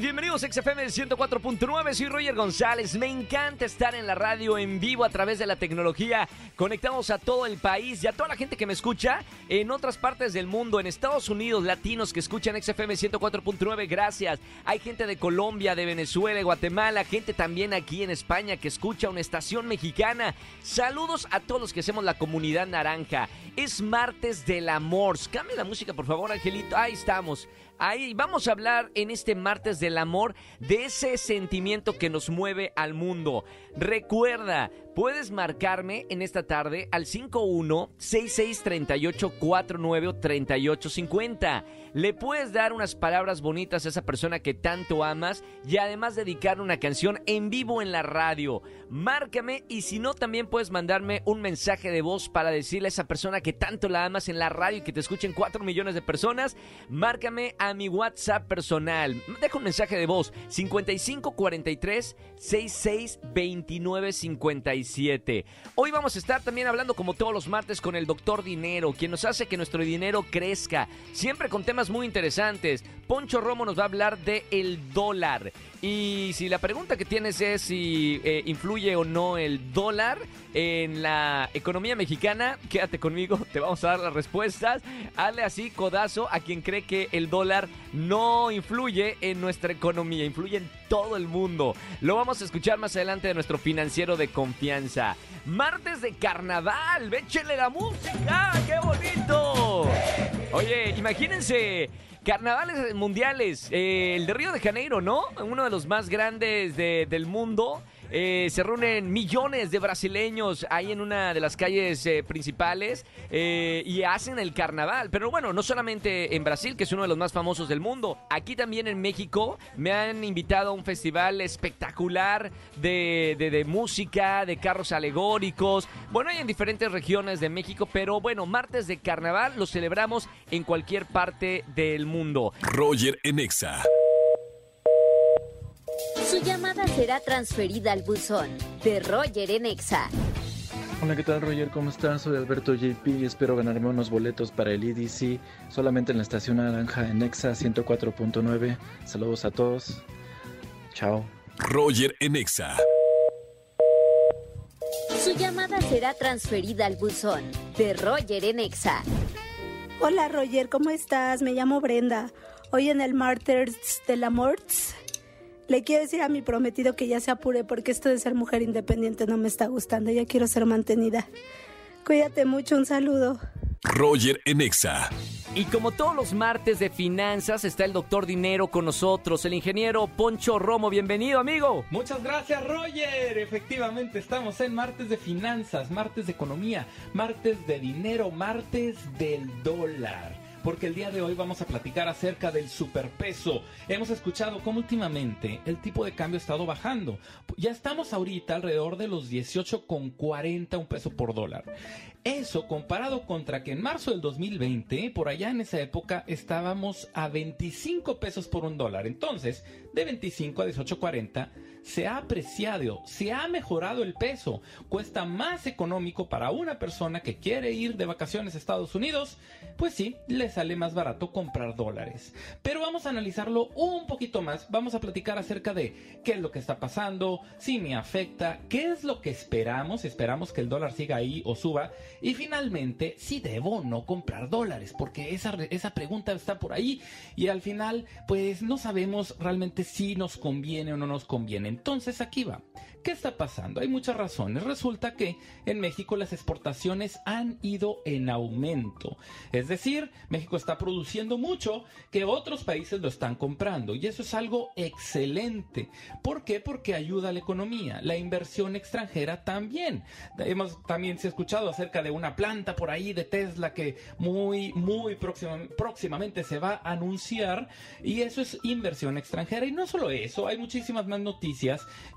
Bienvenidos a XFM 104.9, soy Roger González, me encanta estar en la radio en vivo a través de la tecnología, conectamos a todo el país y a toda la gente que me escucha en otras partes del mundo, en Estados Unidos, latinos que escuchan XFM 104.9, gracias, hay gente de Colombia, de Venezuela, de Guatemala, gente también aquí en España que escucha una estación mexicana, saludos a todos los que hacemos la comunidad naranja, es martes del amor, cambia la música por favor Angelito, ahí estamos. Ahí vamos a hablar en este martes del amor de ese sentimiento que nos mueve al mundo. Recuerda, puedes marcarme en esta tarde al 51 66 38 49 38 50. Le puedes dar unas palabras bonitas a esa persona que tanto amas y además dedicar una canción en vivo en la radio. Márcame y si no también puedes mandarme un mensaje de voz para decirle a esa persona que tanto la amas en la radio y que te escuchen 4 millones de personas. Márcame a mi WhatsApp personal. Deja un mensaje de voz 55 43 66 29 57. Hoy vamos a estar también hablando como todos los martes con el doctor Dinero, quien nos hace que nuestro dinero crezca, siempre con temas muy interesantes. Poncho Romo nos va a hablar de el dólar. Y si la pregunta que tienes es si eh, influye o no el dólar en la economía mexicana, quédate conmigo, te vamos a dar las respuestas. Hazle así codazo a quien cree que el dólar no influye en nuestra economía, influye en todo el mundo. Lo vamos a escuchar más adelante de nuestro financiero de confianza. Martes de carnaval, véchele la música, qué bonito. Oye, imagínense Carnavales mundiales, eh, el de Río de Janeiro, ¿no? Uno de los más grandes de- del mundo. Eh, se reúnen millones de brasileños ahí en una de las calles eh, principales eh, y hacen el carnaval. Pero bueno, no solamente en Brasil, que es uno de los más famosos del mundo. Aquí también en México me han invitado a un festival espectacular de, de- de música, de carros alegóricos. Bueno, hay en diferentes regiones de México, pero bueno, martes de carnaval lo celebramos en cualquier parte del mundo. Roger en Exa. Su llamada será transferida al buzón de Roger en Exa. Hola, ¿qué tal Roger? ¿Cómo estás? Soy Alberto JP y espero ganarme unos boletos para el EDC solamente en la estación naranja en Exa 104.9. Saludos a todos. Chao. Roger en Exa. Su llamada será transferida al buzón de Roger en Exa. Hola Roger, ¿cómo estás? Me llamo Brenda. Hoy en el Martyrs del Amor le quiero decir a mi prometido que ya se apure porque esto de ser mujer independiente no me está gustando. Ya quiero ser mantenida. Cuídate mucho, un saludo. Roger en Exa. Y como todos los martes de finanzas, está el doctor Dinero con nosotros, el ingeniero Poncho Romo. Bienvenido, amigo. Muchas gracias, Roger. Efectivamente, estamos en martes de finanzas, martes de economía, martes de dinero, martes del dólar. Porque el día de hoy vamos a platicar acerca del superpeso. Hemos escuchado cómo últimamente el tipo de cambio ha estado bajando. Ya estamos ahorita alrededor de los 18,40 un peso por dólar. Eso comparado contra que en marzo del 2020, por allá en esa época, estábamos a 25 pesos por un dólar. Entonces, de 25 a 18.40 se ha apreciado, se ha mejorado el peso. Cuesta más económico para una persona que quiere ir de vacaciones a Estados Unidos. Pues sí, le sale más barato comprar dólares. Pero vamos a analizarlo un poquito más. Vamos a platicar acerca de qué es lo que está pasando, si me afecta, qué es lo que esperamos. Esperamos que el dólar siga ahí o suba. Y finalmente, si debo o no comprar dólares, porque esa, esa pregunta está por ahí y al final, pues no sabemos realmente si nos conviene o no nos conviene. Entonces aquí va. ¿Qué está pasando? Hay muchas razones. Resulta que en México las exportaciones han ido en aumento. Es decir, México está produciendo mucho que otros países lo están comprando. Y eso es algo excelente. ¿Por qué? Porque ayuda a la economía. La inversión extranjera también. Hemos también se ha escuchado acerca de una planta por ahí de Tesla que muy, muy próxima- próximamente se va a anunciar. Y eso es inversión extranjera. Y no solo eso, hay muchísimas más noticias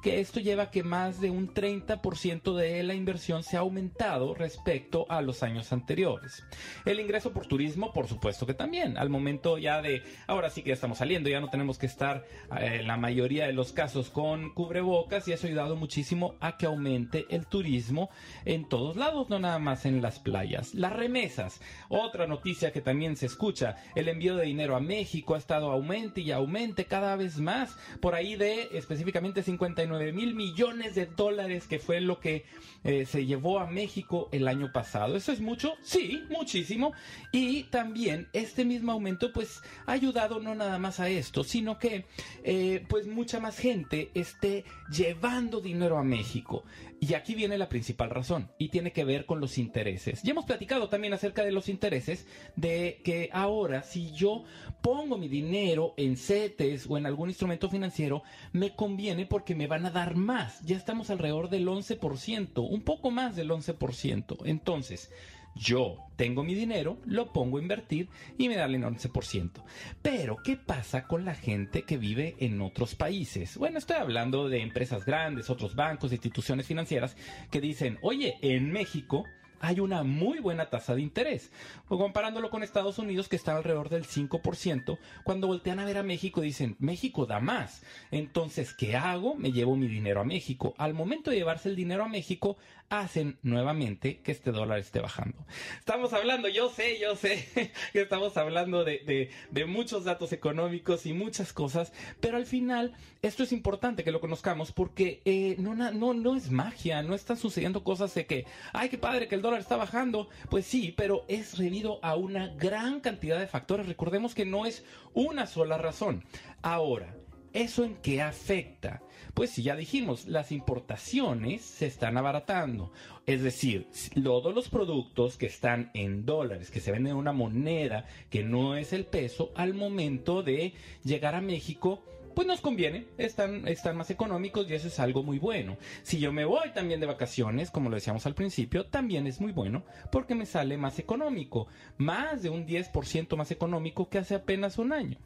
que esto lleva a que más de un 30% de la inversión se ha aumentado respecto a los años anteriores. El ingreso por turismo, por supuesto que también. Al momento ya de, ahora sí que ya estamos saliendo, ya no tenemos que estar eh, en la mayoría de los casos con cubrebocas y eso ha ayudado muchísimo a que aumente el turismo en todos lados, no nada más en las playas. Las remesas, otra noticia que también se escucha, el envío de dinero a México ha estado aumente y aumente cada vez más, por ahí de específicamente 59 mil millones de dólares que fue lo que eh, se llevó a México el año pasado. ¿Eso es mucho? Sí, muchísimo. Y también este mismo aumento pues ha ayudado no nada más a esto, sino que eh, pues mucha más gente esté llevando dinero a México. Y aquí viene la principal razón y tiene que ver con los intereses. Ya hemos platicado también acerca de los intereses de que ahora si yo pongo mi dinero en CETES o en algún instrumento financiero, me conviene porque me van a dar más. Ya estamos alrededor del 11%, un poco más del 11%. Entonces, yo tengo mi dinero, lo pongo a invertir y me dan el 11%. Pero, ¿qué pasa con la gente que vive en otros países? Bueno, estoy hablando de empresas grandes, otros bancos, instituciones financieras que dicen, oye, en México hay una muy buena tasa de interés. O comparándolo con Estados Unidos, que está alrededor del 5%, cuando voltean a ver a México dicen, México da más. Entonces, ¿qué hago? Me llevo mi dinero a México. Al momento de llevarse el dinero a México, hacen nuevamente que este dólar esté bajando. Estamos hablando, yo sé, yo sé que estamos hablando de, muchos datos económicos y muchas cosas, pero al final esto es importante que lo conozcamos porque eh, no, no, no es magia, no están sucediendo cosas de que, ay, qué padre que el dólar está bajando. Pues sí, pero es debido a una gran cantidad de factores. Recordemos que no es una sola razón. Ahora, ¿Eso en qué afecta? Pues si ya dijimos, las importaciones se están abaratando. Es decir, todos los productos que están en dólares, que se venden en una moneda que no es el peso, al momento de llegar a México, pues nos conviene, están, más económicos y eso es algo muy bueno. Si yo me voy también de vacaciones, como lo decíamos al principio, también es muy bueno porque me sale más económico, más de un 10% más económico que hace apenas un año.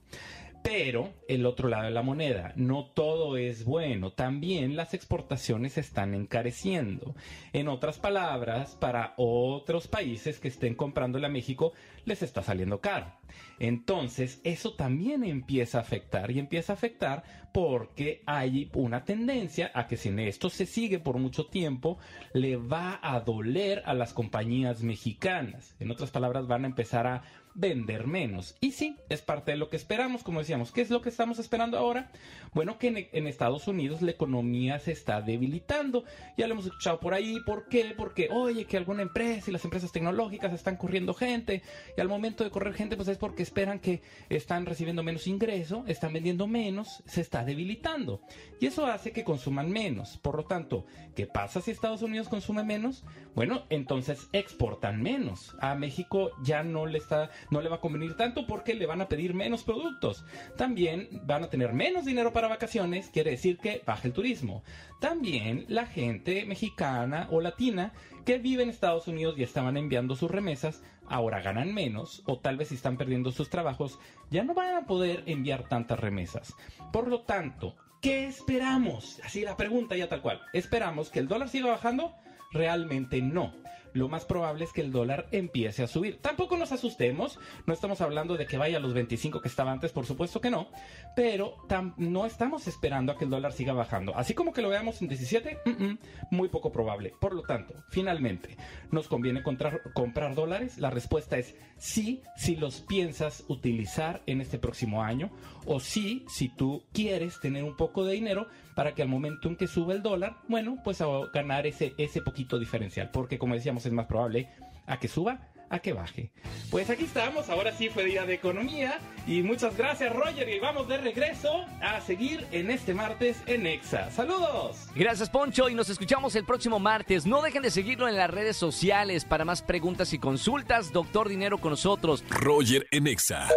Pero el otro lado de la moneda, no todo es bueno, también las exportaciones están encareciendo. En otras palabras, para otros países que estén comprándole a México, les está saliendo caro. Entonces, eso también empieza a afectar y empieza a afectar porque hay una tendencia a que si esto se sigue por mucho tiempo, le va a doler a las compañías mexicanas. En otras palabras, van a empezar a vender menos. Y sí, es parte de lo que esperamos, como decíamos. ¿Qué es lo que estamos esperando ahora? Bueno, que en, Estados Unidos la economía se está debilitando. Ya lo hemos escuchado por ahí. ¿Por qué? Porque, oye, que alguna empresa y las empresas tecnológicas están corriendo gente. Y al momento de correr gente, pues es porque esperan que están recibiendo menos ingreso, están vendiendo menos, se está debilitando. Y eso hace que consuman menos. Por lo tanto, ¿qué pasa si Estados Unidos consume menos? Bueno, entonces exportan menos. A México ya no le está no le va a convenir tanto porque le van a pedir menos productos. También van a tener menos dinero para vacaciones, quiere decir que baja el turismo. También la gente mexicana o latina que vive en Estados Unidos y estaban enviando sus remesas, ahora ganan menos o tal vez si están perdiendo sus trabajos, ya no van a poder enviar tantas remesas. Por lo tanto, ¿qué esperamos? Así la pregunta ya tal cual. ¿Esperamos que el dólar siga bajando? Realmente no lo más probable es que el dólar empiece a subir. Tampoco nos asustemos, no estamos hablando de que vaya a los 25 que estaba antes, por supuesto que no, pero no estamos esperando a que el dólar siga bajando. Así como que lo veamos en 17, muy poco probable. Por lo tanto, finalmente, ¿nos conviene comprar, dólares? La respuesta es sí, si los piensas utilizar en este próximo año, o sí, si tú quieres tener un poco de dinero para que al momento en que sube el dólar, bueno, pues a ganar ese, ese poquito diferencial, porque como decíamos, es más probable a que suba a que baje. Pues aquí estamos, ahora sí fue día de economía y muchas gracias Roger y vamos de regreso a seguir en este martes en Exa. Saludos. Gracias Poncho y nos escuchamos el próximo martes. No dejen de seguirlo en las redes sociales para más preguntas y consultas. Doctor Dinero con nosotros. Roger en Exa.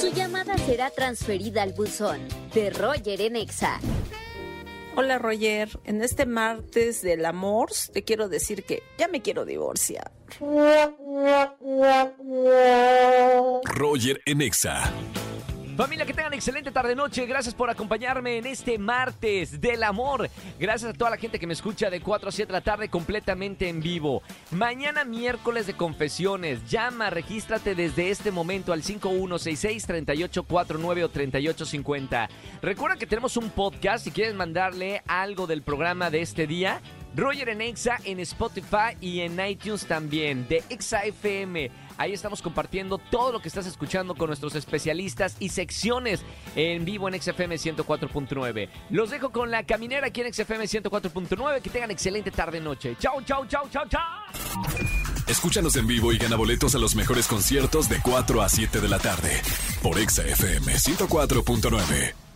Su llamada será transferida al buzón de Roger en Exa. Hola Roger, en este martes del amor te quiero decir que ya me quiero divorciar. Roger Enexa. Familia, que tengan excelente tarde-noche. Gracias por acompañarme en este martes del amor. Gracias a toda la gente que me escucha de 4 a 7 de la tarde completamente en vivo. Mañana miércoles de confesiones. Llama, regístrate desde este momento al 5166-3849 o 3850. Recuerda que tenemos un podcast si quieres mandarle algo del programa de este día. Roger en Exa en Spotify y en iTunes también, de Exa FM. Ahí estamos compartiendo todo lo que estás escuchando con nuestros especialistas y secciones en vivo en XFM 104.9. Los dejo con la caminera aquí en XFM 104.9. Que tengan excelente tarde-noche. Chau, chau, chau, chau, chau. Escúchanos en vivo y gana boletos a los mejores conciertos de 4 a 7 de la tarde por XFM 104.9.